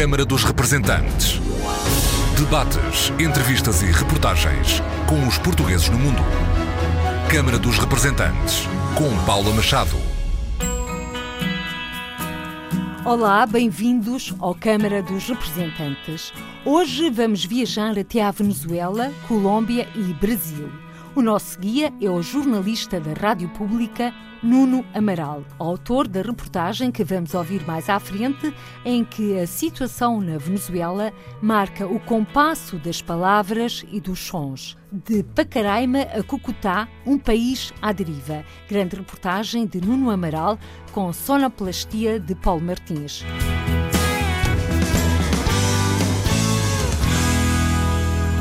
Câmara dos Representantes. Debates, entrevistas e reportagens com os portugueses no mundo. Câmara dos Representantes, com Paula Machado. Olá, bem-vindos ao Câmara dos Representantes. Hoje vamos viajar até à Venezuela, Colômbia e Brasil. O nosso guia é o jornalista da Rádio Pública, Nuno Amaral, autor da reportagem que vamos ouvir mais à frente, em que a situação na Venezuela marca o compasso das palavras e dos sons. De Pacaraima a Cucutá, um país à deriva. Grande reportagem de Nuno Amaral com sonoplastia de Paulo Martins.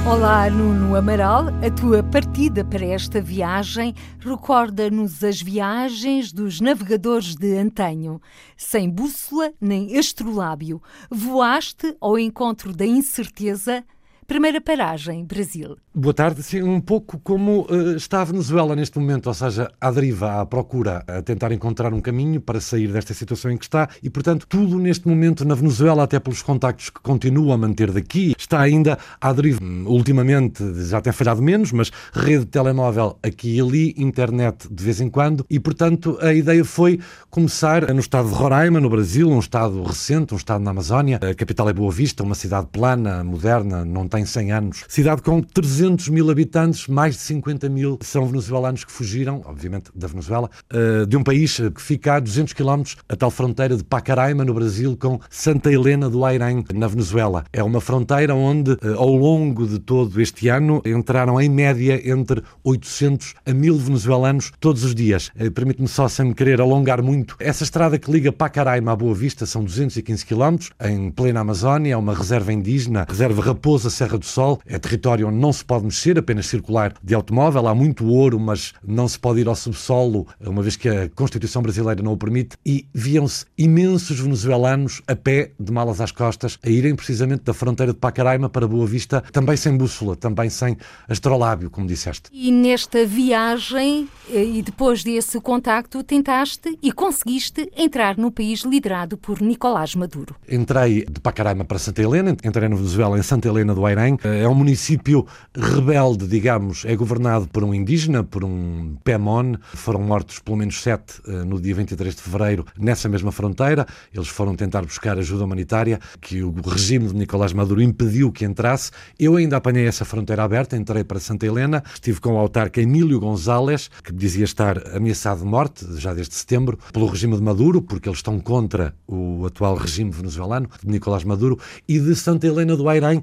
Olá, Nuno Amaral. A tua partida para esta viagem recorda-nos as viagens dos navegadores de antanho. Sem bússola nem astrolábio, voaste ao encontro da incerteza Primeira paragem, Brasil. Boa tarde. Sim, um pouco como uh, está a Venezuela neste momento, ou seja, à deriva, à procura, a tentar encontrar um caminho para sair desta situação em que está e, portanto, tudo neste momento na Venezuela, até pelos contactos que continua a manter daqui, está ainda à deriva. Ultimamente já tem falhado menos, mas rede de telemóvel aqui e ali, internet de vez em quando e, portanto, a ideia foi começar no estado de Roraima, no Brasil, um estado recente, um estado na Amazónia. A capital é Boa Vista, uma cidade plana, moderna, não tem tem 100 anos. Cidade com 300 mil habitantes, mais de 50 mil são venezuelanos que fugiram, obviamente, da Venezuela, eh, de um país que fica a 200 quilómetros, a tal fronteira de Pacaraima, no Brasil, com Santa Helena do Airém, na Venezuela. É uma fronteira onde, eh, ao longo de todo este ano, entraram em média entre 800 a 1000 venezuelanos todos os dias. Eh, permite-me só, sem me querer alongar muito, essa estrada que liga Pacaraima à Boa Vista são 215 quilómetros, em plena Amazónia, é uma reserva indígena, reserva Raposa Serra Serra do Sol é território onde não se pode mexer, apenas circular de automóvel. Há muito ouro, mas não se pode ir ao subsolo, uma vez que a Constituição brasileira não o permite. E viam-se imensos venezuelanos a pé, de malas às costas, a irem precisamente da fronteira de Pacaraima para Boa Vista, também sem bússola, também sem astrolábio, como disseste. E nesta viagem, eh, e depois desse contacto, tentaste e conseguiste entrar no país liderado por Nicolás Maduro. Entrei de Pacaraima para Santa Helena, entrei na Venezuela em Santa Helena do Aire é um município rebelde, digamos, é governado por um indígena, por um Pemon. Foram mortos pelo menos sete eh, no dia 23 de fevereiro nessa mesma fronteira. Eles foram tentar buscar ajuda humanitária que o regime de Nicolás Maduro impediu que entrasse. Eu ainda apanhei essa fronteira aberta, entrei para Santa Helena, estive com o autarca Emílio González, que dizia estar ameaçado de morte já desde setembro pelo regime de Maduro, porque eles estão contra o atual regime venezuelano de Nicolás Maduro, e de Santa Helena do Airém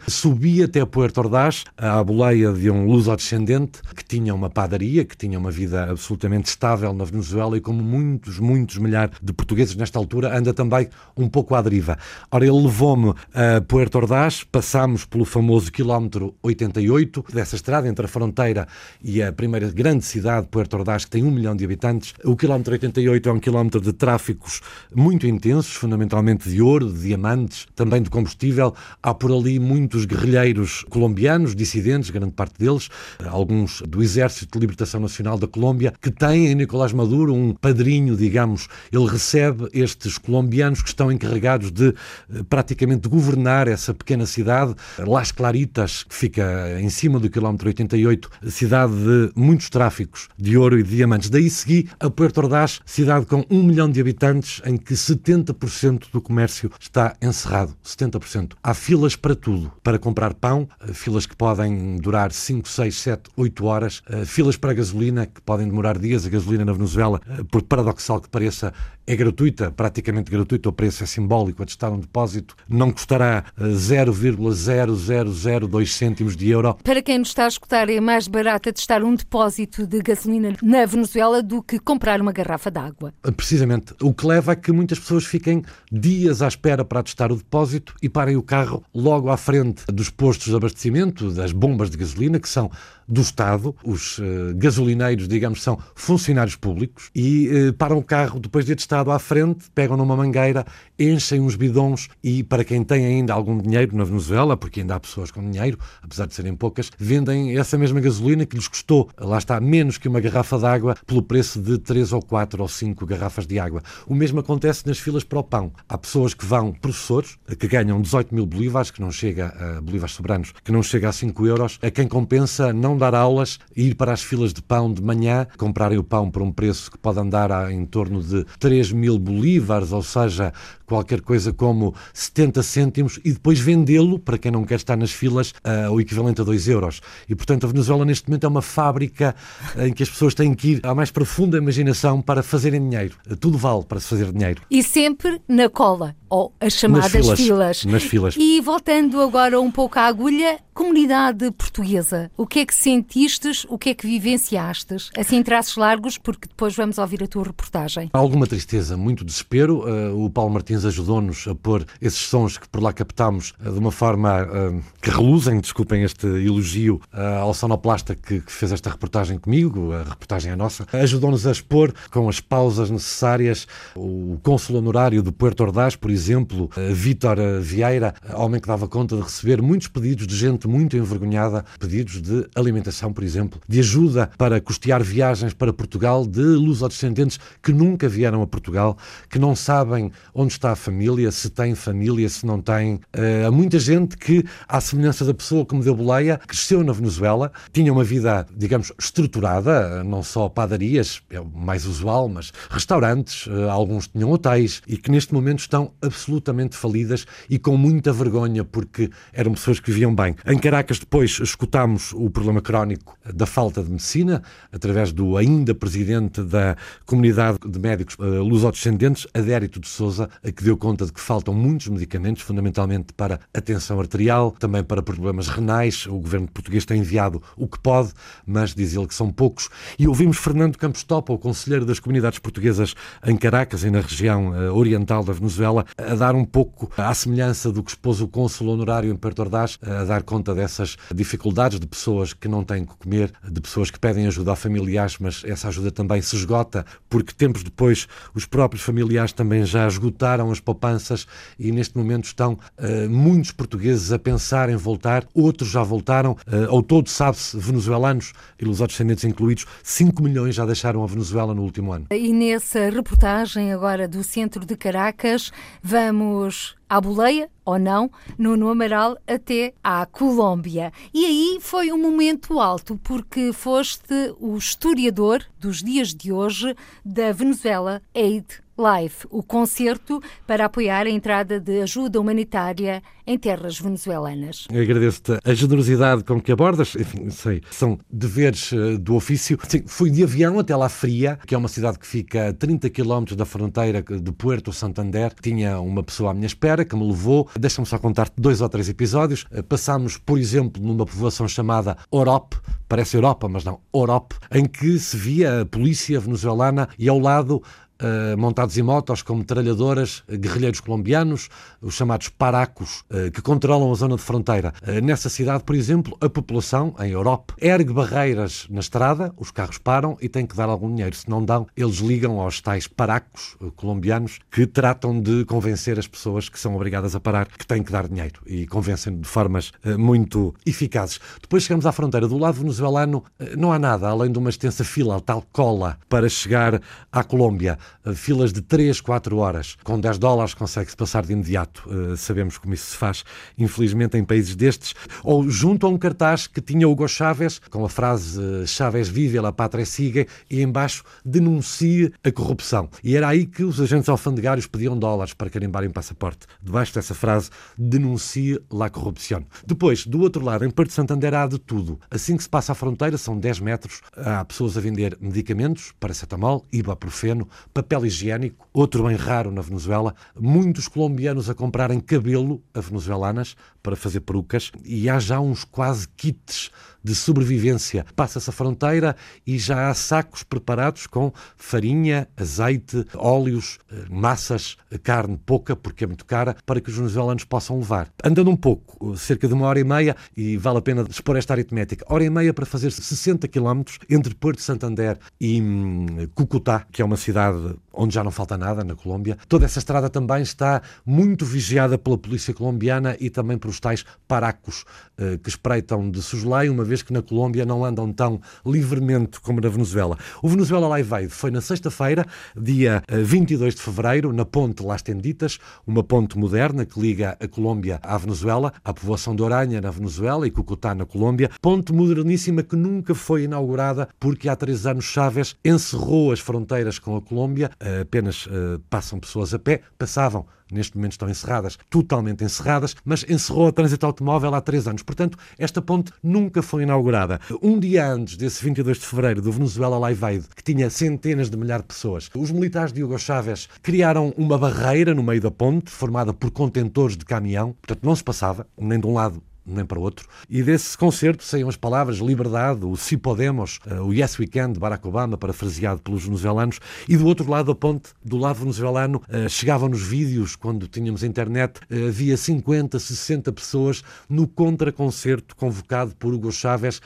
subia até Puerto Ordaz, à boleia de um luso-descendente que tinha uma padaria, que tinha uma vida absolutamente estável na Venezuela e como muitos, muitos milhares de portugueses nesta altura, anda também um pouco à deriva. Ora, ele levou-me a Puerto Ordaz, passámos pelo famoso quilómetro 88 dessa estrada entre a fronteira e a primeira grande cidade, Puerto Ordaz, que tem um milhão de habitantes. O quilómetro 88 é um quilómetro de tráficos muito intensos, fundamentalmente de ouro, de diamantes, também de combustível. Há por ali muitos guerrilheiros colombianos, dissidentes, grande parte deles, alguns do Exército de Libertação Nacional da Colômbia, que têm em Nicolás Maduro um padrinho, digamos. Ele recebe estes colombianos que estão encarregados de eh, praticamente governar essa pequena cidade, Las Claritas, que fica em cima do quilómetro 88, cidade de muitos tráficos de ouro e de diamantes. Daí segui a Puerto Ordaz, cidade com um milhão de habitantes, em que 70% do comércio está encerrado. 70%. Há filas para tudo, para comprar pão, eh, filas que podem durar 5, 6, 7, 8 horas, eh, filas para a gasolina que podem demorar dias. A gasolina na Venezuela, eh, por paradoxal que pareça, é gratuita, praticamente gratuita, o preço é simbólico, a testar um depósito não custará 0,0002 cêntimos de euro. Para quem nos está a escutar, é mais barato testar um depósito de gasolina na Venezuela do que comprar uma garrafa de água. Precisamente. O que leva a que muitas pessoas fiquem dias à espera para testar o depósito e parem o carro logo à frente dos postos de abastecimento, das bombas de gasolina, que são do Estado. Os uh, gasolineiros, digamos, são funcionários públicos e uh, param o carro depois de ter estado à frente, pegam numa mangueira, enchem uns bidões e, para quem tem ainda algum dinheiro na Venezuela, Venezuela, porque ainda há pessoas com dinheiro, apesar de serem poucas, vendem essa mesma gasolina que lhes custou, lá está, menos que uma garrafa de água, pelo preço de 3 ou 4 ou 5 garrafas de água. O mesmo acontece nas filas para o pão. Há pessoas que vão, professores, que ganham 18 mil bolívares, que não chega a bolívares soberanos, que não chega a 5 euros, a quem compensa não dar aulas, ir para as filas de pão de manhã, comprarem o pão por um preço que pode andar a, em torno de 3 mil bolívares, ou seja, qualquer coisa como 70 cêntimos, e depois vendê-lo, para quem não quer estar nas filas, uh, o equivalente a 2 euros. E, portanto, a Venezuela neste momento é uma fábrica em que as pessoas têm que ir à mais profunda imaginação para fazerem dinheiro. Tudo vale para se fazer dinheiro. E sempre na cola, ou as chamadas filas, filas. Nas filas. E voltando agora um pouco à agulha, comunidade portuguesa, o que é que sentistes, o que é que vivenciastes? Assim, traços largos, porque depois vamos ouvir a tua reportagem. Alguma tristeza, muito desespero. Uh, o Paulo Martins ajudou-nos a pôr esses sons que por lá captámos uh, de uma forma uh, que reluzem, desculpem este elogio ao sonoplasta que, que, fez esta reportagem comigo, a reportagem é nossa. Ajudou-nos a expor com as pausas necessárias o cônsul honorário de Puerto Ordaz, por exemplo, Vítor Vieira, homem que dava conta de receber muitos pedidos de gente muito envergonhada, pedidos de alimentação, por exemplo, de ajuda para custear viagens para Portugal de lusodescendentes que nunca vieram a Portugal, que não sabem onde está a família, se tem família, se não tem. Uh, há muita gente que, à semelhança da pessoa que me deu boleia, cresceu na Venezuela, tinha uma vida, digamos, estruturada, não só padarias, é o mais usual, mas restaurantes, uh, alguns tinham hotéis e que neste momento estão absolutamente falidas e com muita vergonha porque eram pessoas que viviam bem. Em Caracas, depois, escutámos o problema crónico da falta de medicina, através do ainda presidente da comunidade de médicos uh, lusodescendentes, Adérito de Souza, que deu conta de que faltam muitos medicamentos, fundamentalmente para a tensão arterial, também para problemas renais. O governo português tem enviado o que pode, mas diz ele que são poucos. E ouvimos Fernando Campos Topa, o conselheiro das comunidades portuguesas em Caracas e na região uh, oriental da Venezuela, a dar um pouco à semelhança do que expôs o cônsul honorário em Puerto Ordaz, a dar conta dessas dificuldades de pessoas que não têm que comer, de pessoas que pedem ajuda a familiares, mas essa ajuda também se esgota, porque tempos depois os próprios familiares também já esgotaram as poupanças e neste momento estão uh, muitos portugueses a pensar em voltar, outros já voltaram, uh, ao todo sabe-se, venezuelanos e os outros descendentes incluídos, 5 milhões já deixaram a Venezuela no último ano. E nessa reportagem agora do centro de Caracas, vamos à boleia ou não, Nuno Amaral até à Colômbia. E aí foi um momento alto, porque foste o historiador dos dias de hoje da Venezuela Aid Live, o concerto para apoiar a entrada de ajuda humanitária em terras venezuelanas. Agradeço-te a generosidade com que abordas, enfim, sei, são deveres uh, do ofício. Sim, fui de avião até La Fria, que é uma cidade que fica a 30 km da fronteira de Puerto Santander. Tinha uma pessoa à minha espera que me levou. Deixa-me só contar-te dois ou três episódios. Uh, passámos, por exemplo, numa povoação chamada Orop, parece Europa, mas não, Orop, em que se via a polícia venezuelana e ao lado Uh, montados em motos com metralhadoras, guerrilheiros colombianos, os chamados paracos, uh, que controlam a zona de fronteira. Uh, nessa cidade, por exemplo, a população, em Europa, ergue barreiras na estrada, os carros param e têm que dar algum dinheiro. Se não dão, eles ligam aos tais paracos colombianos que tratam de convencer as pessoas que são obrigadas a parar que têm que dar dinheiro e convencem de formas muito eficazes. Depois chegamos à fronteira. Do lado venezuelano não há nada, além de uma extensa fila, tal cola, para chegar à Colômbia. Eh, filas de 3, 4 horas. Com 10 dólares consegue-se passar de imediato. Uh, sabemos como isso se faz, infelizmente, em países destes. Ou junto a um cartaz que tinha Hugo Chávez, com a frase uh, Chávez vive, la pátria sigue, e embaixo denuncie a corrupção. E era aí que os agentes alfandegários pediam dólares para carimbarem passaporte. Debaixo dessa frase, denuncie la corrupção. Depois, do outro lado, em Porto Santander há de tudo. Assim que se passa a fronteira, são 10 metros, há pessoas a vender medicamentos, paracetamol, ibuprofeno, papel higiênico, outro bem raro na Venezuela, muitos colombianos a comprarem cabelo a venezuelanas para fazer perucas e há já uns quase kits de sobrevivência. Passa-se a fronteira e já há sacos preparados com farinha, azeite, óleos, eh, massas, carne pouca, porque é muito cara, para que os venezuelanos possam levar. Andando um pouco, cerca de uma hora e meia, e vale a pena expor esta aritmética, hora e meia para fazer 60 quilómetros entre Porto Santander e hum, Cucutá, que é uma cidade onde já não falta nada na Colômbia. Toda essa estrada também está muito vigiada pela polícia colombiana e também pelos tais paracos eh, que espreitam de Suslei, uma vez que na Colômbia não andam tão livremente como na Venezuela. O Venezuela Live Aid foi na sexta-feira, dia 22 eh, de fevereiro, na ponte Las Tenditas, uma ponte moderna que liga a Colômbia à Venezuela, à povoação de Oranha na Venezuela e Cucutá na Colômbia. Ponte moderníssima que nunca foi inaugurada porque há três anos Chávez encerrou as fronteiras com a Colômbia eh, apenas uh, passam pessoas a pé, passavam, neste momento estão encerradas, totalmente encerradas, mas encerrou a trânsito automóvel há três anos. Portanto, esta ponte nunca foi inaugurada. Um dia antes desse 22 de fevereiro do Venezuela Live Aid, que tinha centenas de milhares de pessoas, os militares de Hugo Chávez criaram uma barreira no meio da ponte, formada por contentores de caminhão, portanto não se passava, nem de um lado nem para outro. E desse concerto saíam as palavras liberdade, o Si Podemos, eh, o Yes We Can de Barack Obama, parafraseado pelos venezuelanos, e do outro lado da ponte, do lado venezuelano, eh, chegavam nos vídeos, quando tínhamos internet, eh, havia 50, 60 pessoas no contraconcerto convocado por Hugo Chávez,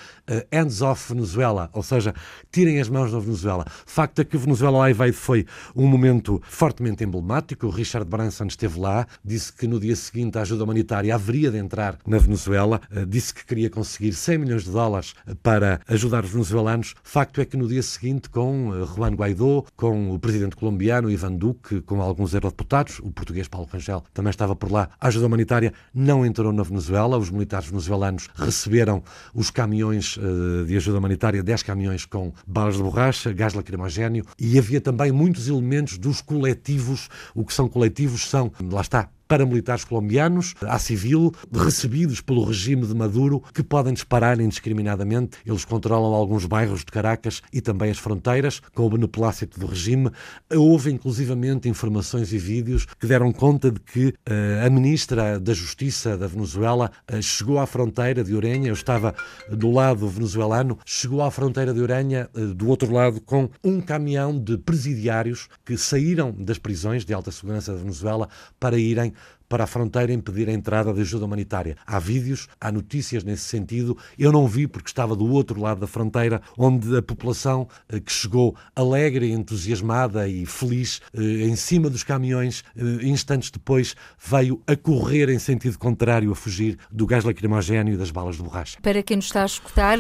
Hands Off Venezuela, ou seja, tirem as mãos da Venezuela. Facto é que o Venezuela Live foi um momento fortemente emblemático, o Richard Branson esteve lá, disse que no dia seguinte a ajuda humanitária haveria de entrar na Venezuela, Venezuela, eh, disse que queria conseguir 100 milhões de dólares para ajudar os venezuelanos. Facto é que no dia seguinte, com eh, Juan Guaidó, com o presidente colombiano Ivan Duque, com alguns eurodeputados, o português Paulo Rangel também estava por lá, a ajuda humanitária não entrou na Venezuela. Os militares venezuelanos receberam os caminhões eh, de ajuda humanitária, 10 caminhões com balas de borracha, gás lacrimogéneo e havia também muitos elementos dos coletivos. O que são coletivos são, lá está, paramilitares colombianos, à civil, recebidos pelo regime de Maduro, que podem disparar indiscriminadamente. Eles controlam alguns bairros de Caracas e também as fronteiras, com o beneplácito do regime. Houve, inclusivamente, informações e vídeos que deram conta de que uh, a ministra da Justiça da Venezuela uh, chegou à fronteira de Orenha, eu estava do lado venezuelano, chegou à fronteira de Orenha, uh, do outro lado, com um caminhão de presidiários que saíram das prisões de alta segurança da Venezuela para irem para a fronteira impedir a entrada de ajuda humanitária. Há vídeos, há notícias nesse sentido. Eu não vi porque estava do outro lado da fronteira, onde a população eh, que chegou alegre, entusiasmada e feliz eh, em cima dos caminhões, eh, instantes depois veio a correr em sentido contrário, a fugir do gás lacrimogéneo e das balas de borracha. Para quem nos está a escutar,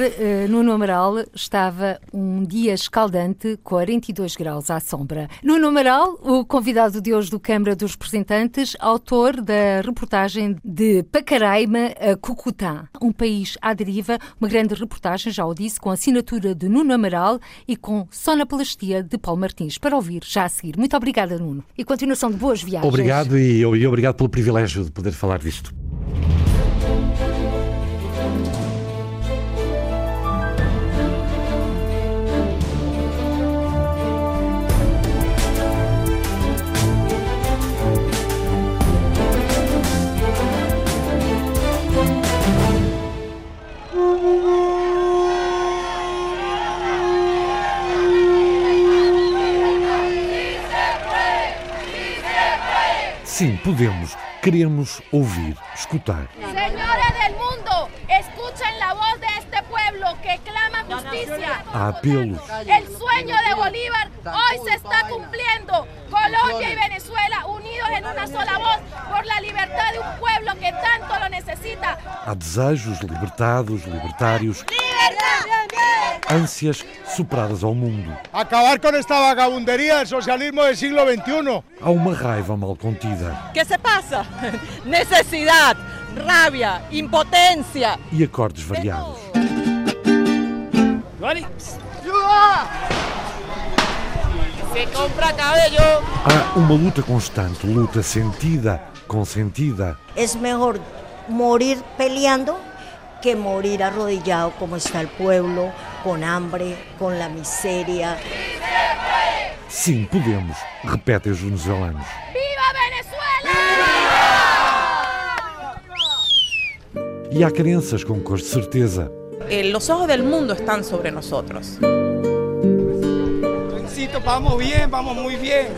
no Amaral estava um dia escaldante, 42 graus à sombra. No Amaral, o convidado de hoje do Câmara dos Representantes, autor da reportagem de Pacaraima a Cucutá, um país à deriva, uma grande reportagem, já o disse, com assinatura de Nuno Amaral e com sonoplastia de Paulo Martins, para ouvir já a seguir. Muito obrigada, Nuno, e continuação de boas viagens. Obrigado e, e obrigado pelo privilégio de poder falar disto. Sim, podemos. Queremos ouvir, escutar. Senhores del mundo, escuchen la voz de este pueblo que clama justicia. Há apelos. El sueño de Bolívar hoy se está cumpliendo. Colombia y Venezuela unidos en una sola voz por la libertad de un pueblo que tanto lo necesita. Há desejos libertados, libertários. ânsias superadas ao mundo. Acabar com esta vagabunderia do socialismo do século XXI. Há uma raiva mal contida. Que se passa? Necessidade, rábia, impotência. E acordes variados. Se compra cabello. Há uma luta constante, luta sentida, consentida. É melhor morir peleando que morir arrodillado como está el pueblo, con hambre, con la miseria. Sim, podemos, repetem os venezuelanos. ¡Viva Venezuela! E há crenças com cor de certeza. Eh, los ojos del mundo están sobre nosotros. Vamos bien, vamos muy bien.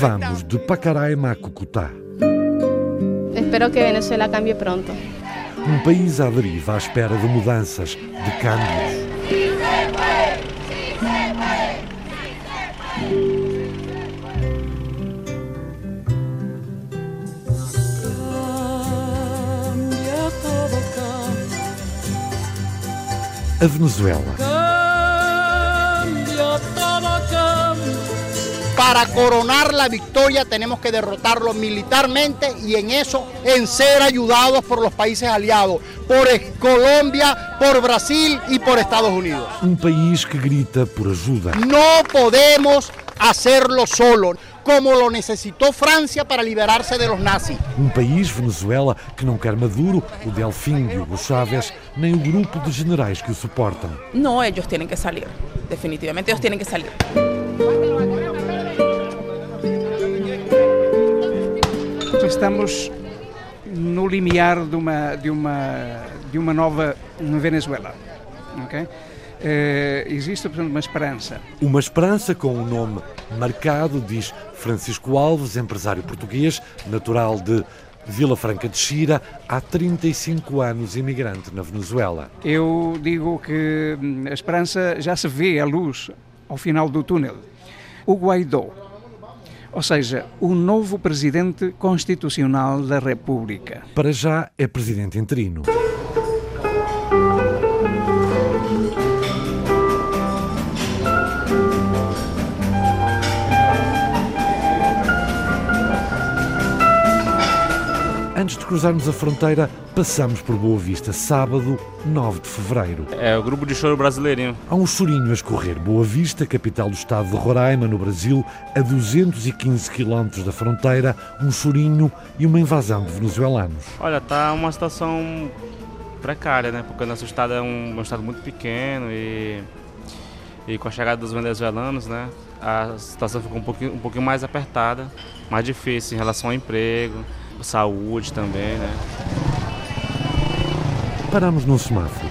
Vamos de Pacaraima a Cucutá. Espero que Venezuela cambie pronto. Um país à deriva à espera de mudanças, de câmbios. A Venezuela. Para coronar la victoria tenemos que derrotarlo militarmente y en eso en ser ayudados por los países aliados, por Colombia, por Brasil y por Estados Unidos. Un país que grita por ayuda. No podemos hacerlo solo. Como lo necesitó Francia para liberarse de los nazis. Um país, Venezuela, que não quer Maduro, o Delfim de Hugo Chávez, nem o grupo de generais que o suportam. No, ellos tienen que salir. Definitivamente ellos tienen que salir. Estamos no limiar de uma, de uma, de uma nova Venezuela. Okay? Uh, existe, portanto, uma esperança. Uma esperança com um nome marcado, diz Francisco Alves, empresário português, natural de Vila Franca de Xira, há 35 anos imigrante na Venezuela. Eu digo que hum, a esperança já se vê a luz ao final do túnel. O Guaidó, ou seja, o novo presidente constitucional da República. Para já é presidente interino. Antes de cruzarmos a fronteira, passamos por Boa Vista, sábado, 9 de fevereiro. É o grupo de choro brasileirinho. Há um chorinho a escorrer. Boa Vista, capital do estado de Roraima, no Brasil, a 215 quilómetros da fronteira, um chorinho e uma invasão de venezuelanos. Olha, tá uma situação precária, né? Porque o nosso estado é um, um estado muito pequeno e, e com a chegada dos venezuelanos, né? A situação ficou um pouquinho, um pouquinho mais apertada, mais difícil em relação ao emprego saúde também, né? Paramos num semáforo.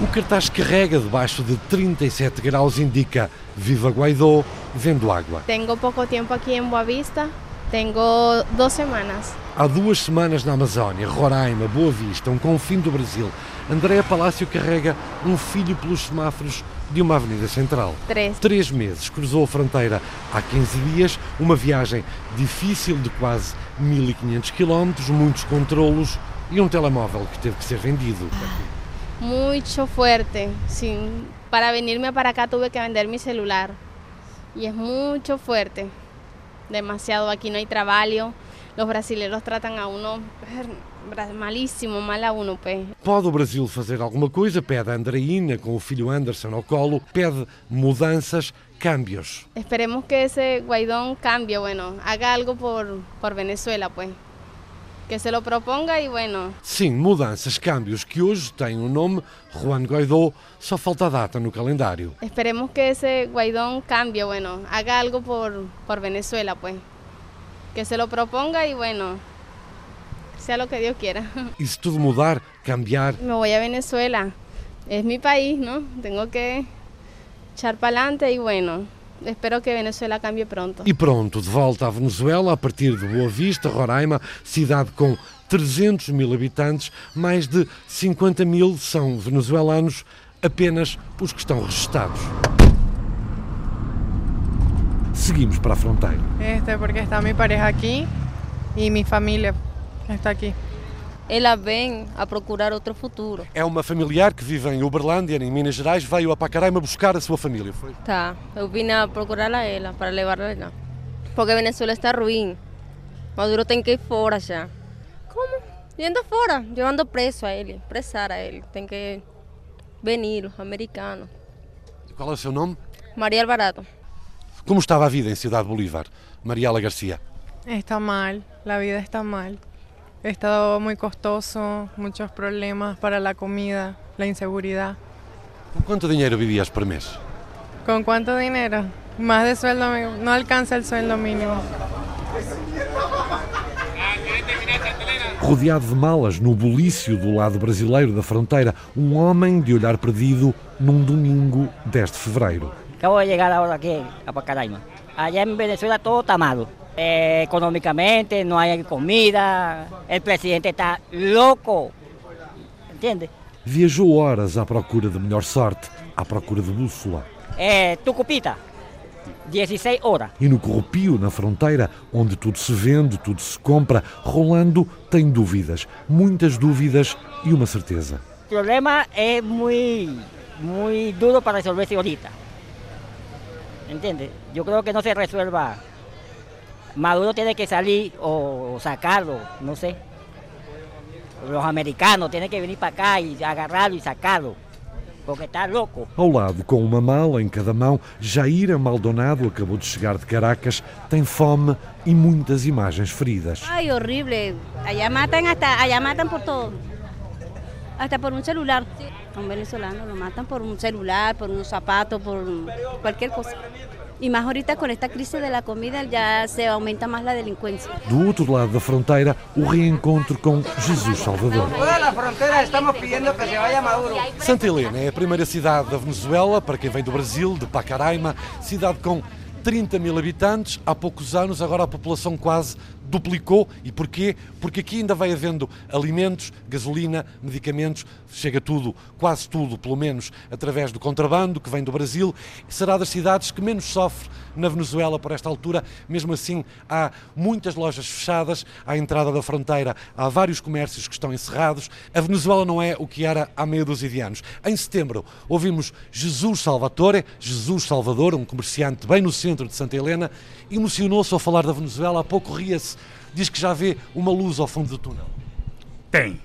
O cartaz carrega debaixo de 37 graus indica Viva Guaidó, vendo água. Tenho pouco tempo aqui em Boa Vista, tenho duas semanas. Há duas semanas na Amazónia, Roraima, Boa Vista, um confim do Brasil, Andréa Palácio carrega um filho pelos semáforos de uma avenida central. Três. Três meses. Cruzou a fronteira há 15 dias, uma viagem difícil de quase 1500 quilómetros, muitos controlos e um telemóvel que teve que ser vendido. Muito forte. Sim, para venirme para cá tuve que vender mi celular. E é muito forte. Demasiado. Aqui não há trabalho. Os brasileiros tratam a uno malíssimo, mal a uno, pé. Pode o Brasil fazer alguma coisa? Pede a Andreina com o filho Anderson ao colo, pede mudanças, cambios. Esperemos que esse Guaidó cambie, bueno, haga algo por, por Venezuela, pues. Que se lo proponga e bueno. Sim, mudanças, cambios que hoje têm o nome Juan Guaidó, só falta a data no calendário. Esperemos que esse Guaidó cambie, bueno, haga algo por, por Venezuela, pues. Que se lo proponga e bueno, sea lo que Dios quiera. ¿Y si todo mudar, cambiar? Me voy a Venezuela. Es mi país, ¿no? Tengo que echar para adelante y bueno, espero que Venezuela cambie pronto. E pronto, de volta à Venezuela, a partir de Boa Vista, Roraima, cidade com 300 mil habitantes, mais de 50 mil são venezuelanos, apenas os que estão registados. Seguimos para a fronteira. Este é porque está minha pareja aqui e minha família Está aqui. Ela vem a procurar outro futuro. É uma familiar que vive em Uberlândia, em Minas Gerais, veio a Pacaraima buscar a sua família, foi? Tá, eu vim a procurar a ela, para levá-la lá. Porque Venezuela está ruim. Maduro tem que ir fora já. Como? Indo fora, levando preso a ele, presar a ele. Tem que venir, americano. Qual é o seu nome? Maria Alvarado. Como estava a vida em Cidade Bolívar, Mariela Garcia? Está mal, a vida está mal. He estado muy costoso, muchos problemas para la comida, la inseguridad. ¿Con cuánto dinero vivías por mes? ¿Con cuánto dinero? Más de sueldo, no alcanza el sueldo mínimo. Rodeado de malas no bulício do lado brasileiro da fronteira, um homem de olhar perdido num domingo 10 de fevereiro. Acabo de chegar agora aqui a Pacaraima. Allá em Venezuela todo está malo. Eh, económicamente no hay comida, el presidente está loco. ¿Entiendes? Viajou horas à procura de melhor sorte, à procura de bússola. Eh, Tucupita, 16 horas. E no Corrupio, na fronteira, onde tudo se vende, tudo se compra, Rolando tem dúvidas, muitas dúvidas e uma certeza. O problema é muito, muito duro para resolver ahorita. ¿Entiendes? Yo creo que no se resuelva. Maduro tiene que salir o sacarlo, no sé. Los americanos tienen que venir para acá y agarrarlo y sacarlo. Porque está louco. Ao lado, com uma mala em cada mão, Jair Maldonado acabou de chegar de Caracas, tem fome e muitas imagens feridas. Ay, horrible. Allá matan hasta, allá matan por todo. Hasta por un celular. A un venezolano lo matan por un celular, por un zapato, por cualquier cosa. Y más ahorita con esta crisis de la comida ya se aumenta más la delincuencia. Do outro lado da fronteira, o reencontro com Jesus Salvador. Santa Helena é a primeira cidade da Venezuela, para quem vem do Brasil, de Pacaraima, cidade com 30 mil habitantes, há poucos anos, agora a população quase duplicou. E porquê? Porque aqui ainda vai havendo alimentos, gasolina, medicamentos, chega tudo, quase tudo, pelo menos, através do contrabando que vem do Brasil. Será das cidades que menos sofre na Venezuela por esta altura. Mesmo assim, há muitas lojas fechadas, à entrada da fronteira há vários comércios que estão encerrados. A Venezuela não é o que era há meia dúzia de anos. Em setembro, ouvimos Jesus Salvatore, Jesus Salvador, um comerciante bem no centro de Santa Helena, emocionou-se ao falar da Venezuela, há pouco ria-se, diz que já vê uma luz ao fundo do túnel. Tem.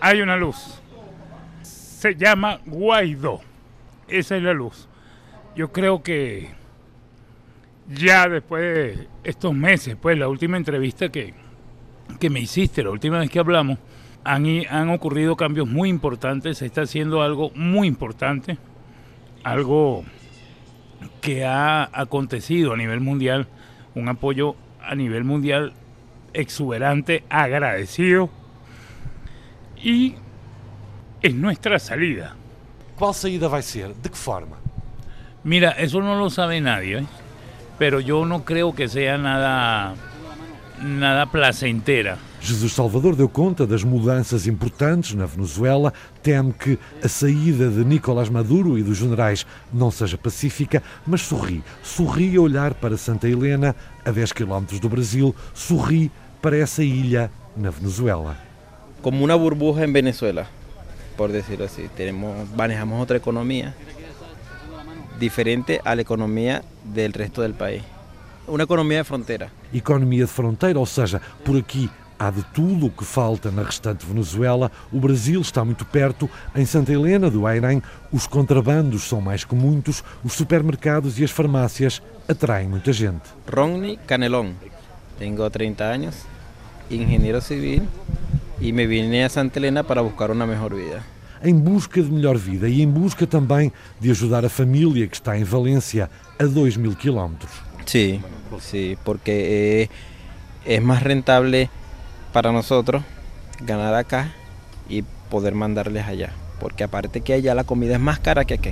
Hay una luz. Se llama Guaidó. Esa es la luz. Yo creo que ya después de estos meses, pues la última entrevista que, que me hiciste, la última vez que hablamos, han, han ocurrido cambios muy importantes. Se está haciendo algo muy importante. Algo que ha acontecido a nivel mundial. Un apoyo a nivel mundial exuberante, agradecido. Y es nuestra salida. Qual saída vai ser? De que forma? Mira, eso no lo sabe nadie, ¿eh? pero yo no creo que sea nada, nada placentera. Jesus Salvador deu conta das mudanças importantes na Venezuela, teme que a saída de Nicolás Maduro e dos generais não seja pacífica, mas sorri. Sorri a olhar para Santa Helena, a 10 quilómetros do Brasil, sorri para essa ilha na Venezuela. como una burbuja en Venezuela, por decirlo así. Tenemos, manejamos otra economía diferente a la economía del resto del país. Una economía de frontera. Economia de fronteira, ou seja, por aqui há de tudo o que falta na restante Venezuela. O Brasil está muito perto. Em Santa Helena do Airém, os contrabandos são mais que muitos. Os supermercados e as farmácias atraem muita gente. Ronnie Canelón. Tengo 30 años, ingeniero civil y me vine a Santa Elena para buscar una mejor vida. Em busca de melhor vida e em busca também de ajudar a família que está em Valência, a 2 mil quilómetros. Sí, sí, porque eh, es más rentable para nosotros ganar acá y poder mandarles allá. Porque aparte que allá la comida es más cara que aquí.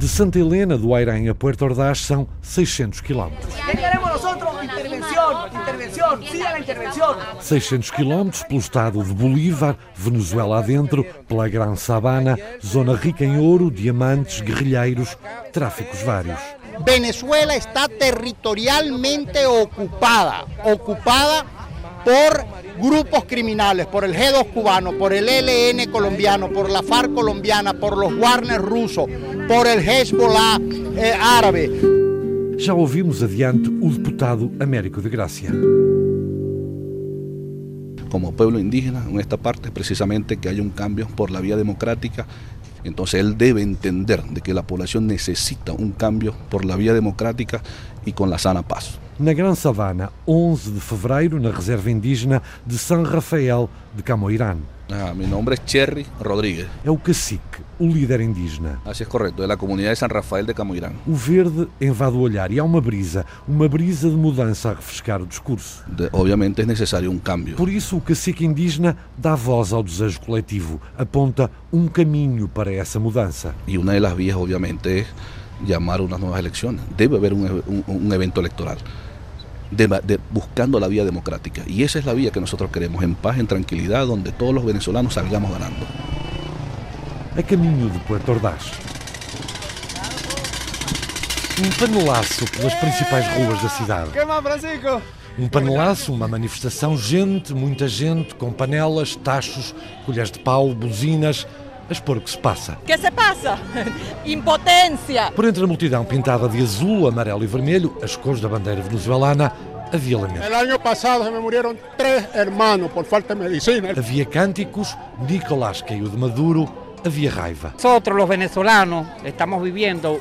De Santa Helena do Airém a Puerto Ordaz são 600 quilómetros. ¿Qué queremos nosotros? Intervención, intervención, siga la intervención. 600 quilómetros pelo estado de Bolívar, Venezuela adentro, pela Gran Sabana, zona rica em ouro, diamantes, guerrilheiros, tráficos vários. Venezuela está territorialmente ocupada, ocupada por grupos criminales, por el G2 cubano, por el ELN colombiano, por la FARC colombiana, por los Warner rusos, por el Hezbollah eh, árabe. Já ouvimos adiante o deputado Américo de Gracia. como pueblo indígena en esta parte precisamente que haya un cambio por la vía democrática. Entonces él debe entender de que la población necesita un cambio por la vía democrática y con la sana paz. Na Gran Sabana, 11 de fevereiro, na reserva indígena de San Rafael de Camoirán. Ah, mi nombre es Cherry Rodríguez. É o cacique, o líder indígena. Así es correcto, de la comunidad de San Rafael de Camoirán. O verde invade o olhar e há uma brisa, uma brisa de mudança a refrescar o discurso. De, obviamente es necesario un cambio. Por isso, o cacique indígena dá voz ao desejo coletivo, aponta um caminho para essa mudança. Y una de las vías, obviamente, es llamar a unas nuevas elecciones. Debe haber un, un, un evento electoral. De, de, buscando la vía democrática. Y esa es la vía que nosotros queremos, en paz, en tranquilidad, donde todos los venezolanos salgamos ganando. A caminho de Puerto Ordaz. Um panelaço pelas principais ruas da cidade. Que mais, Francisco? Um panelaço, uma manifestação, gente, muita gente, com panelas, tachos, colheres de pau, buzinas, a expor o que se passa. Que se passa? Impotência! Por entre a multidão pintada de azul, amarelo e vermelho, as cores da bandeira venezuelana, havia lamento. El año pasado se me murieron tres hermanos por falta de medicina. Havia cânticos, Nicolás caiu de Maduro, havia raiva. Nosotros los venezolanos estamos viviendo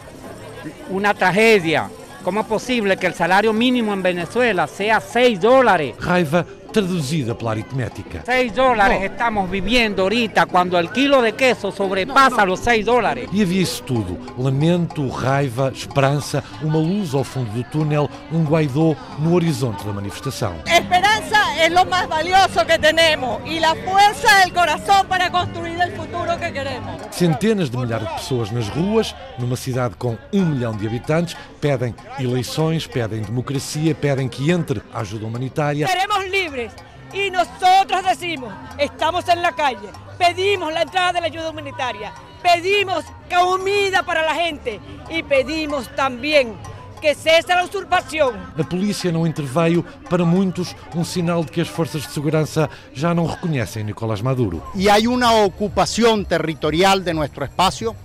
una tragedia. ¿Cómo es posible que el salario mínimo en Venezuela sea 6 dólares? Raiva traduzida pela aritmética. 6 dólares estamos viviendo ahorita cuando el kilo de queso sobrepasa los 6 dólares. E havia isso tudo: lamento, raiva, esperança, uma luz ao fundo do túnel, um Guaidó no horizonte da manifestação. Esperanza es lo más valioso que tenemos y la fuerza del corazón para construir el futuro que queremos. Centenas de milhares de pessoas nas ruas, numa cidade com um milhão de habitantes, pedem eleições, pedem democracia, pedem que entre a ajuda humanitária. Queremos libres y nosotros decimos, estamos en la calle, pedimos la entrada de la ayuda humanitaria, pedimos comida para la gente y pedimos también que cesse a usurpação. A polícia não interveio, para muitos, um sinal de que as forças de segurança já não reconhecem Nicolás Maduro. Y hay una ocupación territorial de nuestro espacio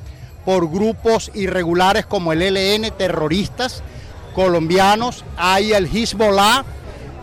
por grupos irregulares como el ELN, terroristas colombianos, hay el Hezbollah,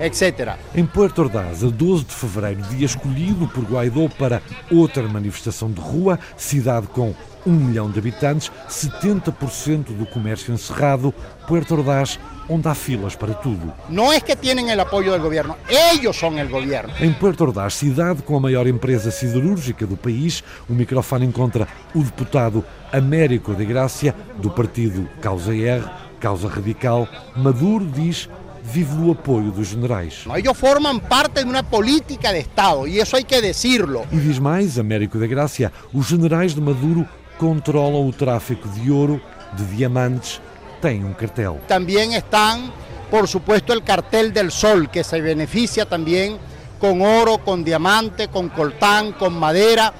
etc. Em Puerto Ordaz, a 12 de fevereiro, dia escolhido por Guaidó para outra manifestação de rua, cidade com um milhão de habitantes, 70% do comércio encerrado, Puerto Ordaz, onde há filas para tudo. No es que tienen el apoyo del gobierno, ellos son el gobierno. Em Puerto Ordaz, cidade com a maior empresa siderúrgica do país, o microfone encontra o deputado Américo de Gracia, do partido Causa R, Causa Radical. Maduro diz vive do apoio dos generais. Ellos forman parte de una política de Estado y eso hay que decirlo. E diz mais, Américo da Gracia, os generais de Maduro controlam o tráfico de ouro, de diamantes, têm um cartel. También están, por supuesto, el cartel del sol, que se beneficia también con oro, con diamante, con coltán, con madera.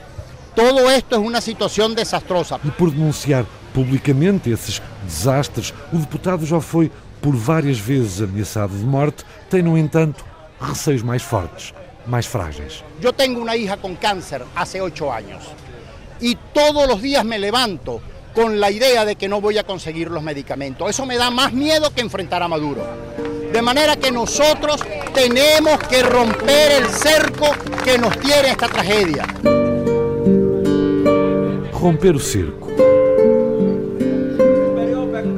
Todo esto es una situación desastrosa. E por denunciar publicamente esses desastres, o deputado já foi por várias vezes ameaçado de morte, tem, no entanto, receios mais fortes, mais frágeis. Yo tengo una hija con cáncer hace ocho años y todos los días me levanto con la idea de que no voy a conseguir los medicamentos. Eso me da más miedo que enfrentar a Maduro. De manera que nosotros tenemos que romper el cerco que nos tiene esta tragedia. Romper o cerco.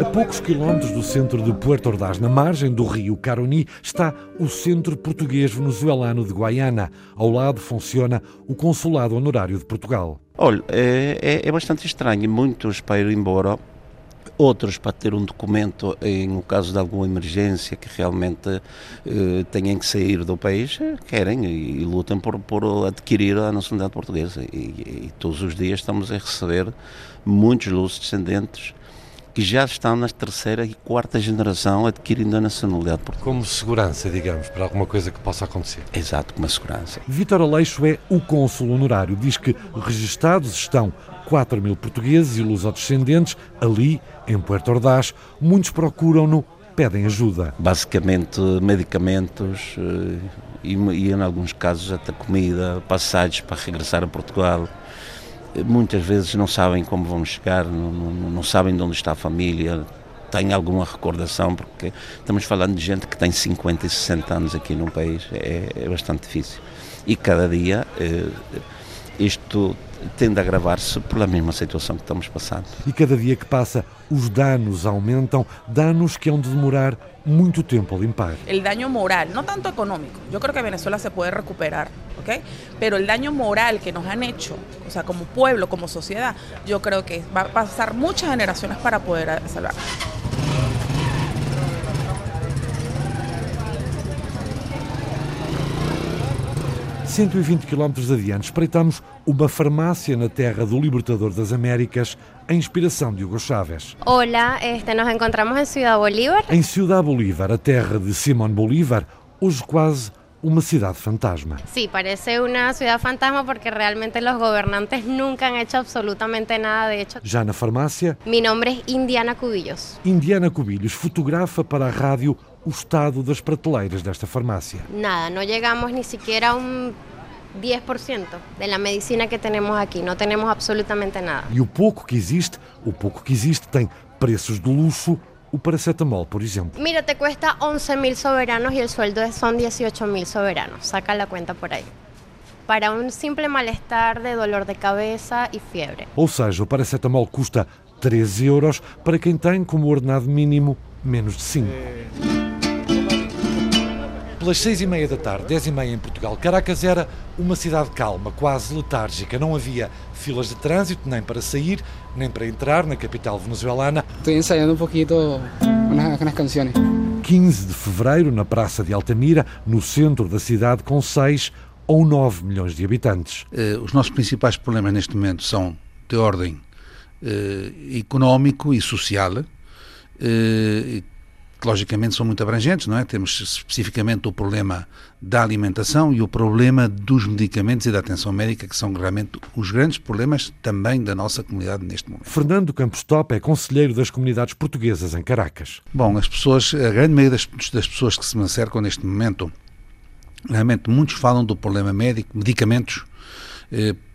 A poucos quilómetros do centro de Puerto Ordaz, na margem do rio Caroni, está o Centro Português Venezuelano de Guaiana. Ao lado funciona o Consulado Honorário de Portugal. Olha, é, é, é bastante estranho. Muitos para ir embora, outros para ter um documento em o caso de alguma emergência que realmente eh, tenham que sair do país, querem e, e lutam por, por adquirir a nacionalidade portuguesa. E, e, todos os dias estamos a receber muitos lusos descendentes que já estão na terceira e quarta geração adquirindo a nacionalidade portuguesa. Como segurança, digamos, para alguma coisa que possa acontecer. Exato, como segurança. Vítor Aleixo é o cônsul honorário. Diz que registados estão 4 mil portugueses e lusodescendentes ali, em Puerto Ordaz. Muitos procuram-no, pedem ajuda. Basicamente, medicamentos eh, e, e, em alguns casos, até comida, passagens para regressar a Portugal muitas vezes não sabem como vão chegar, não, não, não, sabem de onde está a família, têm alguma recordação, porque estamos falando de gente que tem 50 e 60 anos aqui no país, é, é bastante difícil. E cada dia eh, isto tende a agravar-se pela mesma situação que estamos passando. E cada dia que passa, os danos aumentam, danos que hão de demorar muito tempo a limpar. El daño moral, no tanto económico. Yo creo que Venezuela se puede recuperar. ¿ok? Pero el daño moral que nos han hecho, o sea, como pueblo, como sociedad, yo creo que va a pasar muchas generaciones para poder salvar. 120 km adiante, espreitamos uma farmácia na terra do libertador das Américas, a inspiração de Hugo Chávez. Hola, este, nos encontramos em Ciudad Bolívar. Em Ciudad Bolívar, a terra de Simón Bolívar, hoje quase uma cidade fantasma. Sí, parece una ciudad fantasma porque realmente los gobernantes nunca han hecho absolutamente nada de hecho. Já na farmácia, Mi nombre es Indiana Cubillos. Indiana Cubilhos fotografa para a rádio o estado das prateleiras desta farmácia. Nada, no llegamos ni siquiera a un 10% de la medicina que tenemos aquí, no tenemos absolutamente nada. E o pouco que existe, o pouco que existe tem preços de luxo, o paracetamol, por exemplo. Mira, te cuesta 11 mil soberanos y el sueldo son 18 mil soberanos, saca la cuenta por ahí. Para un simple malestar de dolor de cabeza y fiebre. Ou seja, o paracetamol custa 13 euros para quem tem como ordenado mínimo menos de 5. Pelas seis e meia da tarde, dez e meia em Portugal, Caracas era uma cidade calma, quase letárgica. Não havia filas de trânsito, nem para sair, nem para entrar na capital venezuelana. Estoy ensayando un poquito unas, unas canciones. 15 de fevereiro, na Praça de Altamira, no centro da cidade, com 6 ou 9 milhões de habitantes. Eh, os nossos principais problemas neste momento são de ordem eh, económico e social, eh, que logicamente são muito abrangentes, não é? Temos especificamente o problema da alimentação e o problema dos medicamentos e da atenção médica, que são realmente os grandes problemas também da nossa comunidade neste momento. Fernando Campos Top é conselheiro das comunidades portuguesas em Caracas. Bom, as pessoas, a grande maioria das, das pessoas que se me acercam neste momento, realmente muitos falam do problema médico, medicamentos,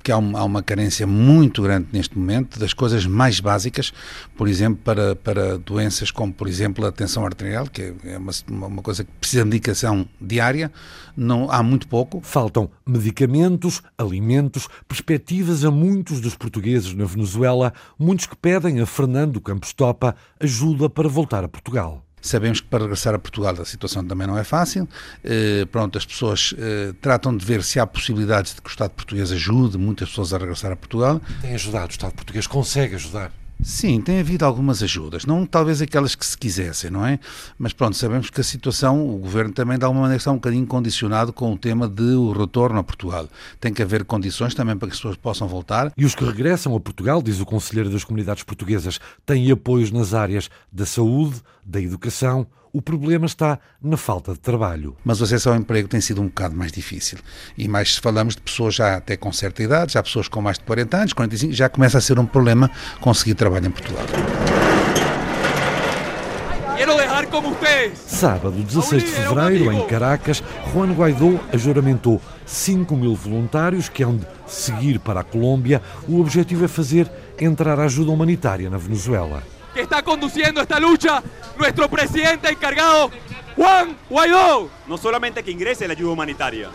que há uma, carência muito grande neste momento das coisas mais básicas, por exemplo, para, para doenças como, por exemplo, a tensão arterial, que é uma, uma coisa que precisa de indicação diária, não há muito pouco. Faltam medicamentos, alimentos, perspectivas a muitos dos portugueses na Venezuela, muitos que pedem a Fernando Campos Topa ajuda para voltar a Portugal. Sabemos que para regressar a Portugal a situação também não é fácil. Eh, pronto, as pessoas eh, tratam de ver se há possibilidades de que o Estado português ajude muitas pessoas a regressar a Portugal. Tem ajudado, o Estado português consegue ajudar. Sim, tem havido algumas ajudas, não talvez aquelas que se quisessem, não é? Mas pronto, sabemos que a situação, o governo também de alguma maneira está um bocadinho condicionado com o tema de o retorno a Portugal. Tem que haver condições também para que as pessoas possam voltar. E os que regressam a Portugal, diz o conselheiro das comunidades portuguesas, têm apoios nas áreas da saúde, da educação. O problema está na falta de trabalho. Mas o acesso ao emprego tem sido um bocado mais difícil. E mais se falamos de pessoas já até com certa idade, já pessoas com mais de 40 anos, 45, já começa a ser um problema conseguir trabalho em Portugal. Sábado, 16 de fevereiro, em Caracas, Juan Guaidó ajuramentou 5 mil voluntários que hão de seguir para a Colômbia. O objetivo é fazer entrar a ajuda humanitária na Venezuela. Que está conduciendo esta lucha nuestro presidente encargado, Juan Guaidó. no solamente que ingrese la ayuda humanitaria,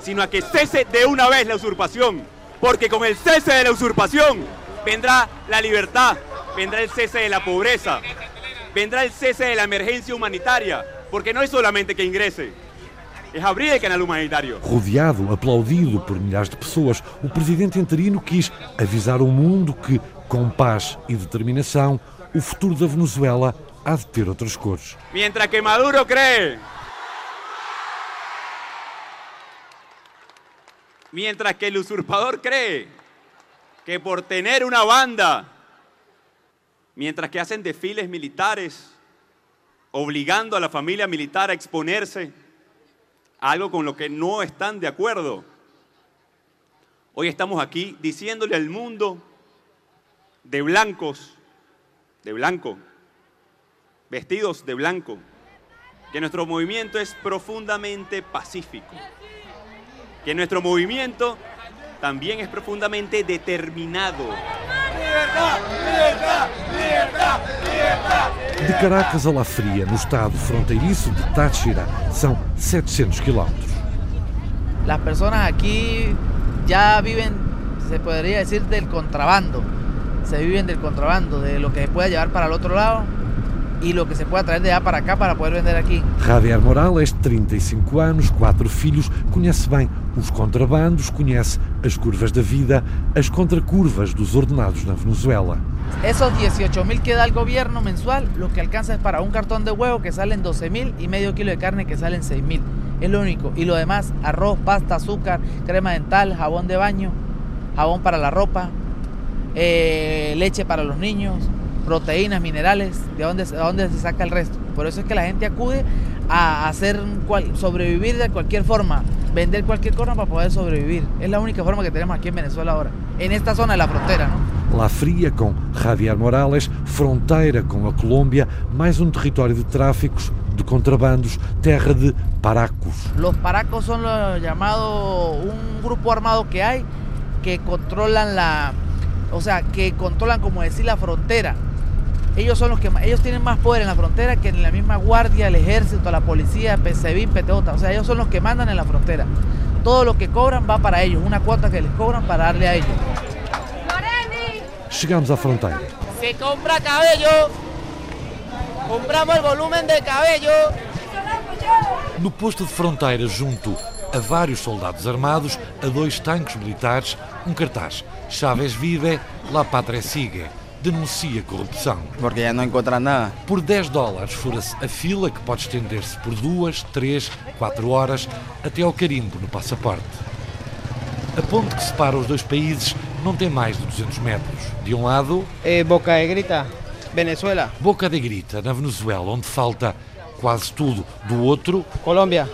sino a que cese de una vez la usurpación, porque con el cese de la usurpación vendrá la libertad, vendrá el cese de la pobreza, vendrá el cese de la emergencia humanitaria, porque no es solamente que ingrese, es abrir el canal humanitario. Rodeado, aplaudido por milhares de pessoas, o presidente interino quis avisar o mundo que, com paz e determinação, o futuro da Venezuela há de ter outras cores. Mientras que Maduro cree, mientras que el usurpador cree que por tener una banda, mientras que hacen desfiles militares, obligando a la familia militar a exponerse a algo con lo que no están de acuerdo, hoy estamos aquí diciéndole al mundo de blancos, de blanco, vestidos de blanco, que nuestro movimiento es profundamente pacífico, que nuestro movimiento también es profundamente determinado. Libertad, libertad, libertad, libertad. De Caracas a La Fria, no estado fronteiriço de Táchira, são 700 quilómetros. Las personas aquí ya viven, se podría decir, del contrabando. Se viven del contrabando, de lo que se puede llevar para el otro lado y lo que se pueda traer de allá para acá para poder vender aquí. Javier Morales, 35 anos, quatro filhos, conhece bem os contrabandos, conhece as curvas da vida, as contracurvas dos ordenados na Venezuela. Esos 18 mil que da el gobierno mensual, lo que alcanza es para un cartón de huevo que salen 12 mil y medio kilo de carne que salen 6 mil. Es lo único. Y lo demás, arroz, pasta, azúcar, crema dental, jabón de baño, jabón para la ropa, eh, leche para los niños, proteínas, minerales, de dónde, de dónde se saca el resto. Por eso es que la gente acude a hacer cual, sobrevivir de cualquier forma, vender cualquier cosa para poder sobrevivir. Es la única forma que tenemos aquí en Venezuela ahora, en esta zona de la frontera, ¿no? La Fria com Javier Morales, fronteira com a Colômbia, mais um território de tráficos, de contrabandos, terra de paracos. Los paracos son los llamados un grupo armado que hay que controlan la, o sea, que controlan como decir la frontera. Ellos son los que ellos tienen más poder en la frontera que en la misma guardia, el ejército, la policía, PCB, PTOTA. O sea, ellos son los que mandan en la frontera. Todo lo que cobran va para ellos, una cuota que les cobran para darle a ellos. Chegamos à fronteira. Se compra cabello, compramos el volumen de cabello. No posto de fronteira, junto a vários soldados armados, a dois tanques militares, um cartaz. Chávez vive, la patria sigue. Denuncia corrupção. Porque já não encontram nada. Por 10 dólares fura-se a fila que pode estender-se por duas, três, quatro horas até ao carimbo no passaporte. A ponte que separa os dois países não tem mais de 200 metros. De um lado... É Boca de Grita, Venezuela. Boca de Grita, na Venezuela, onde falta quase tudo. Do outro... Colômbia.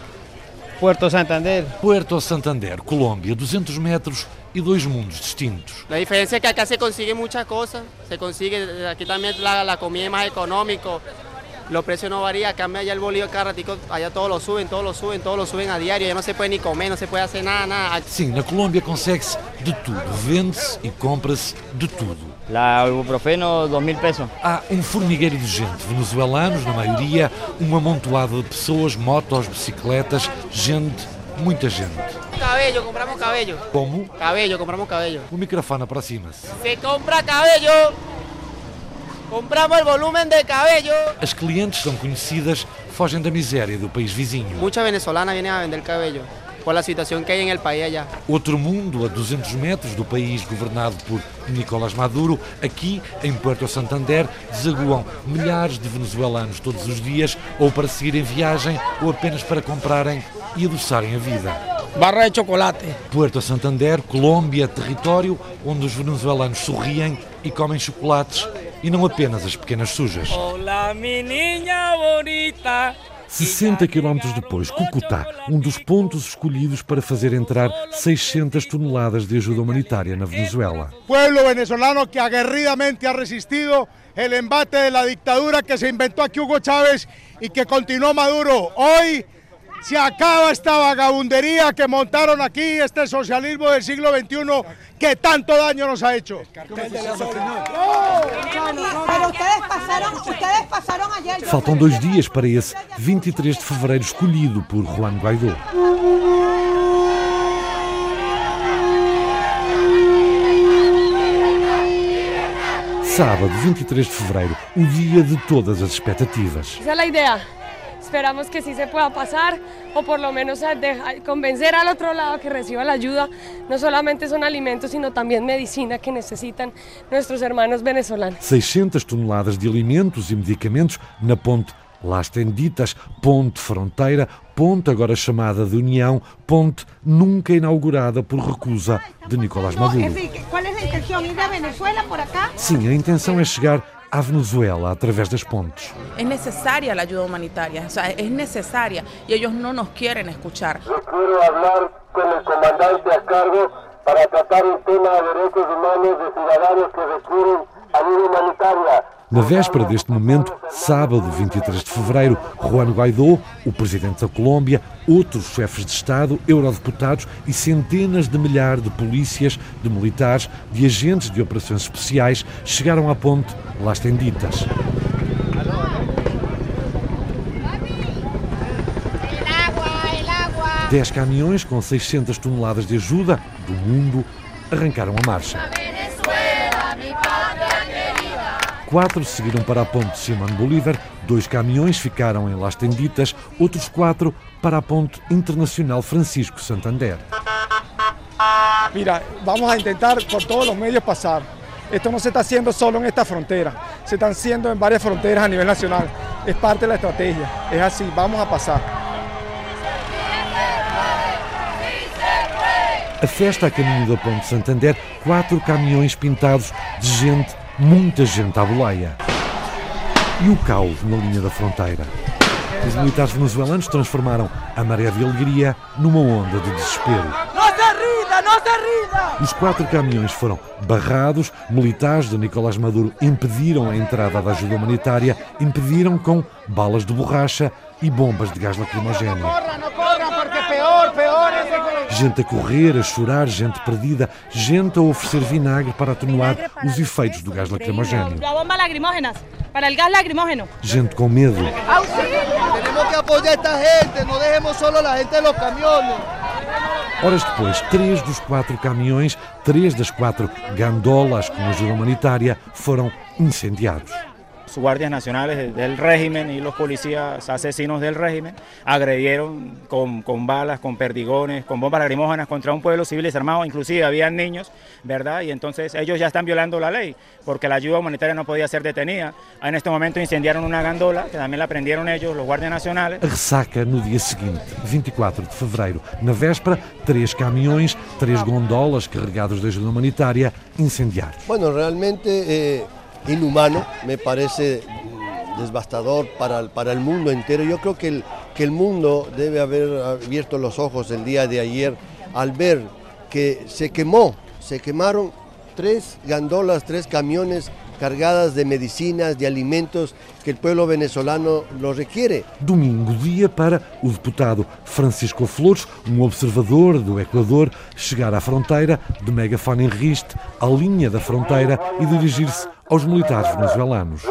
Puerto Santander. Puerto Santander, Colômbia, 200 metros e dois mundos distintos. La diferencia es que acá se consigue muchas cosas, se consigue, aquí también la, la comida es más económico, los precios no varían, cambia allá el bolillo cada ratico, allá todos lo suben, todos lo suben, todos lo suben a diario, ya no se puede ni comer, no se puede hacer nada, nada. Sim, na Colômbia consegue-se de tudo, vende-se e compra-se de tudo. La ibuprofeno, dos mil pesos. Há um formigueiro de gente, venezuelanos na maioria, um amontoado de pessoas, motos, bicicletas, gente, muita gente. Cabello, compramos cabello. Como? Cabello, compramos cabello. O microfone aproxima-se. Se compra cabello, compramos el volumen de cabello. As clientes são conhecidas, fogem da miséria do país vizinho. Muchas venezolanas vienen a vender cabello por la situación que el país allá. Outro mundo a 200 metros do país governado por Nicolás Maduro, aqui em Puerto Santander, desaguam milhares de venezuelanos todos os dias, ou para seguirem viagem, ou apenas para comprarem e adoçarem a vida. Barra de chocolate. Puerto Santander, Colômbia, território onde os venezuelanos sorriem e comem chocolates e não apenas as pequenas sujas. Hola, mi niña bonita. 60 quilómetros depois, Cucutá, um dos pontos escolhidos para fazer entrar 600 toneladas de ajuda humanitária na Venezuela. Pueblo venezolano que aguerridamente ha resistido el embate de la dictadura que se inventó aquí Hugo Chávez y que continuó Maduro. Hoy se acaba esta vagabundería que montaron aquí, este socialismo del siglo XXI que tanto daño nos ha hecho. Faltam dois dias para esse 23 de fevereiro escolhido por Juan Guaidó. Sábado, 23 de fevereiro, o dia de todas as expectativas. Esa es la idea. Esperamos que sí se pueda pasar o por lo menos dejar, convencer al otro lado que reciba la ayuda. No solamente son alimentos, sino también medicina que necesitan nuestros hermanos venezolanos. 600 toneladas de alimentos e medicamentos na ponte Las Tenditas, ponte fronteira, ponte agora chamada de União, ponte nunca inaugurada por recusa de Nicolás Maduro. ¿Cuál es la intención? ¿Ir a Venezuela por acá? Sim, a intenção é chegar à Venezuela através das pontes. Es necesaria la ayuda humanitaria, o sea, es necesaria y ellos no nos quieren escuchar. Quiero hablar con el comandante a cargo para tratar un tema de derechos humanos de ciudadanos que requieren ayuda humanitaria. Na véspera deste momento, sábado 23 de fevereiro, Juan Guaidó, o presidente da Colômbia, outros chefes de Estado, eurodeputados e centenas de milhares de polícias, de militares, de agentes de operações especiais chegaram à ponte Las Tenditas. Dez caminhões com 600 toneladas de ajuda do mundo arrancaram a marcha. Quatro seguiram para a ponte Simão Bolívar, Dois caminhões ficaram em Las Tenditas, outros quatro para a ponte internacional Francisco Santander. Mira, vamos a intentar por todos los medios pasar. Esto no se está haciendo solo en esta frontera, se están haciendo en varias fronteras a nivel nacional. Es parte de la estrategia, es así, vamos a pasar. A festa a caminho da Ponte Santander, quatro caminhões pintados de gente, muita gente à boleia. E o caos na linha da fronteira. Os militares venezuelanos transformaram a maré de alegria numa onda de desespero. ¡No se rinda, no se rinda! Os quatro caminhões foram barrados, militares de Nicolás Maduro impediram a entrada da ajuda humanitária, impediram com balas de borracha e bombas de gás lacrimogéneo. Gente a correr, a chorar, gente perdida, gente a oferecer vinagre para atenuar os efeitos do gás lacrimogéneo. Para el gas lacrimógeno. Gente com medo. Tenemos que apoyar a esta gente, no dejemos solo a la gente de los camiones. Horas depois, três dos quatro caminhões, três das quatro gandolas com ajuda humanitária foram incendiados. Guardias nacionales del régimen y los policías asesinos del régimen agredieron con, con, balas, con perdigones, con bombas lacrimógenas contra un pueblo civil desarmado, inclusive habían niños, ¿verdad? Y entonces ellos ya están violando la ley, porque la ayuda humanitaria no podía ser detenida. En este momento incendiaron una gandola, que también la prendieron ellos, los guardias nacionales. A ressaca no dia seguinte, 24 de fevereiro. Na véspera, três caminhões, três gondolas carregados de ajuda humanitária incendiados. Bueno, realmente... Eh... inhumano, me parece devastador para, para el mundo entero. Yo creo que el, que el mundo debe haber abierto los ojos el día de ayer al ver que se quemó, se quemaron tres gandolas, tres camiones cargadas de medicinas, de alimentos que el pueblo venezolano lo requiere. Domingo, dia para o deputado Francisco Flores, um observador do Equador, chegar à fronteira de megafone em riste, à linha da fronteira e dirigir-se aos militares venezuelanos.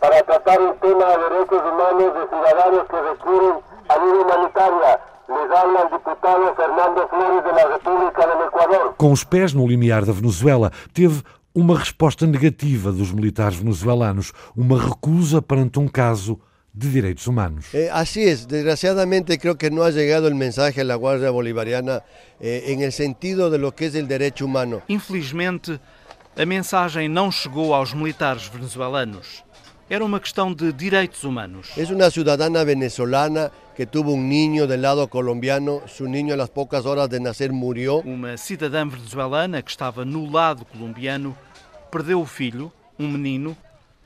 Para tratar tema de derechos humanos de ciudadanos que requieren ayuda humanitaria. Les habla el diputado Fernando Flores de la República del Ecuador. Com os pés no limiar da Venezuela, teve uma resposta negativa dos militares venezuelanos, uma recusa perante um caso de direitos humanos. Eh, así es, desgraciadamente creo que no ha llegado el mensaje a la Guardia Bolivariana eh, en el sentido de lo que es el derecho humano. Infelizmente, a mensagem não chegou aos militares venezuelanos. Era uma questão de direitos humanos. Es una ciudadana venezolana que tuvo un niño del lado colombiano, su niño a las pocas horas de nacer murió. Uma cidadã venezuelana que estava no lado colombiano perdeu o filho, um menino,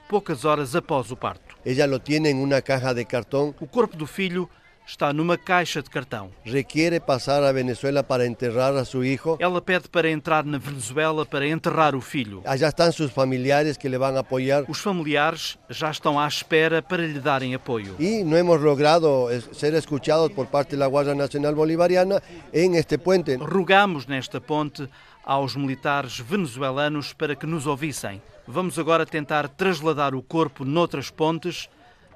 poucas horas após o parto. Ella lo tiene en una caja de cartón. O corpo do filho está numa caixa de cartão. Requiere pasar a Venezuela para enterrar a su hijo. Ela pede para entrar na Venezuela para enterrar o filho. Allá están sus familiares que le van a apoyar. Os familiares já estão à espera para lhe darem apoio. Y no hemos logrado ser escuchados por parte de la Guardia Nacional Bolivariana en este puente. Rogamos nesta ponte aos militares venezuelanos para que nos ouvissem. Vamos agora tentar trasladar o corpo noutras pontes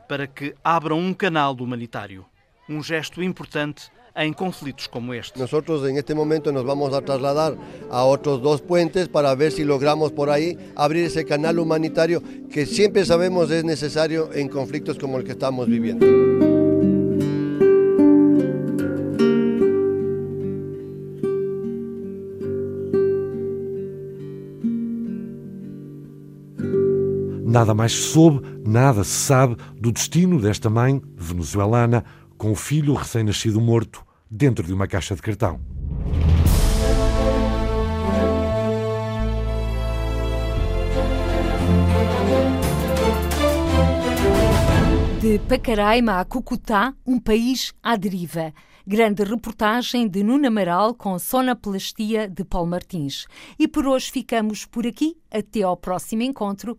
para que abram um canal humanitário. Um gesto importante em conflitos como este. Nosotros en este momento nos vamos a trasladar a otros dos puentes para ver si logramos por ahí abrir ese canal humanitario que siempre sabemos es necesario en conflictos como el que estamos viviendo. Nada mais se soube, nada se sabe do destino desta mãe venezuelana com o filho recém-nascido morto dentro de uma caixa de cartão. De Pacaraima a Cucutá, um país à deriva. Grande reportagem de Nuno Amaral com sonoplastia de Paulo Martins. E por hoje ficamos por aqui. Até ao próximo encontro.